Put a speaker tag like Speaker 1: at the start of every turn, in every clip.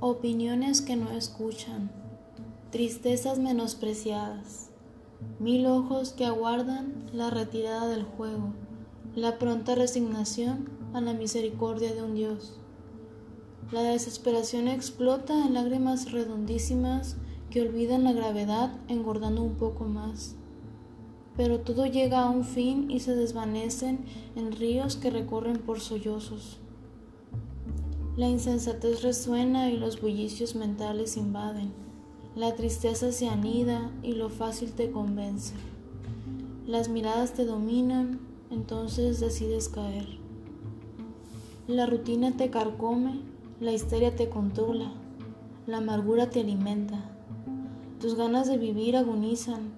Speaker 1: opiniones que no escuchan, tristezas menospreciadas, mil ojos que aguardan la retirada del juego, la pronta resignación a la misericordia de un Dios. La desesperación explota en lágrimas redondísimas que olvidan la gravedad engordando un poco más. Pero todo llega a un fin y se desvanecen en ríos que recorren por sollozos. La insensatez resuena y los bullicios mentales invaden. La tristeza se anida y lo fácil te convence. Las miradas te dominan, entonces decides caer. La rutina te carcome, la histeria te controla, la amargura te alimenta. Tus ganas de vivir agonizan.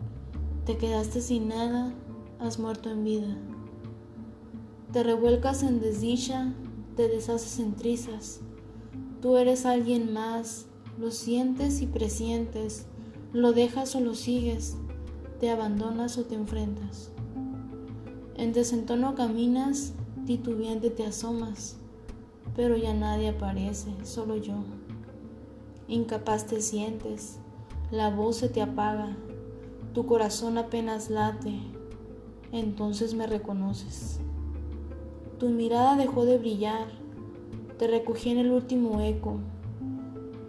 Speaker 1: Te quedaste sin nada, has muerto en vida. Te revuelcas en desdicha, te deshaces en trizas. Tú eres alguien más, lo sientes y presientes, lo dejas o lo sigues, te abandonas o te enfrentas. En desentono caminas, titubeante te asomas, pero ya nadie aparece, solo yo. Incapaz te sientes, la voz se te apaga, tu corazón apenas late, entonces me reconoces. Tu mirada dejó de brillar, te recogí en el último eco,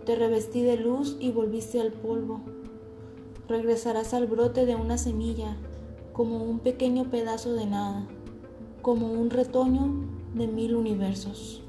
Speaker 1: te revestí de luz y volviste al polvo. Regresarás al brote de una semilla, como un pequeño pedazo de nada, como un retoño de mil universos.